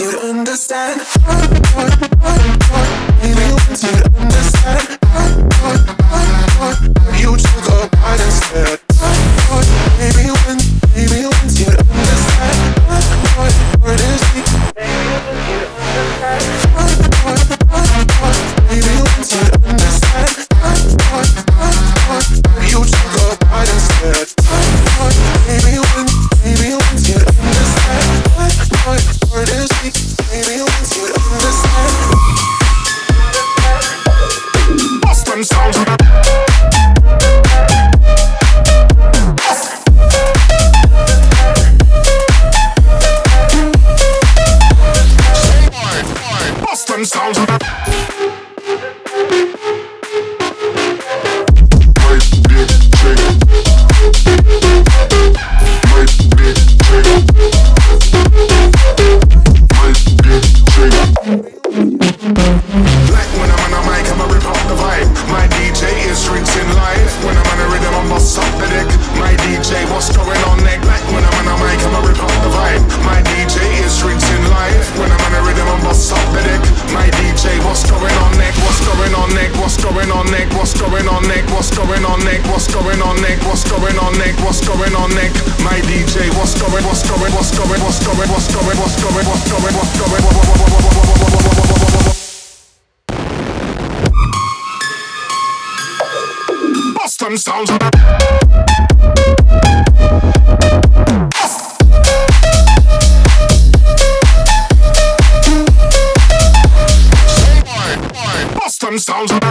if you understand. sounds.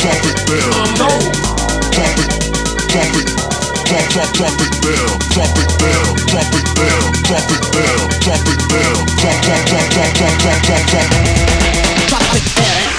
drop it down. I know. Drop it, drop it, drop, drop, drop it down. Drop it down, drop it down, drop it down, drop it down, drop, drop, drop, drop, drop, drop, drop, drop, drop it down.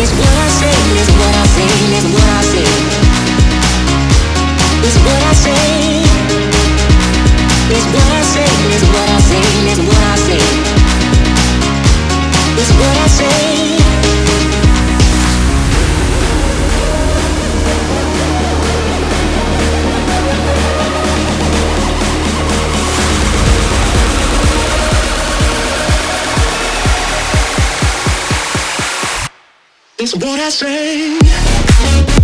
these blue what I say.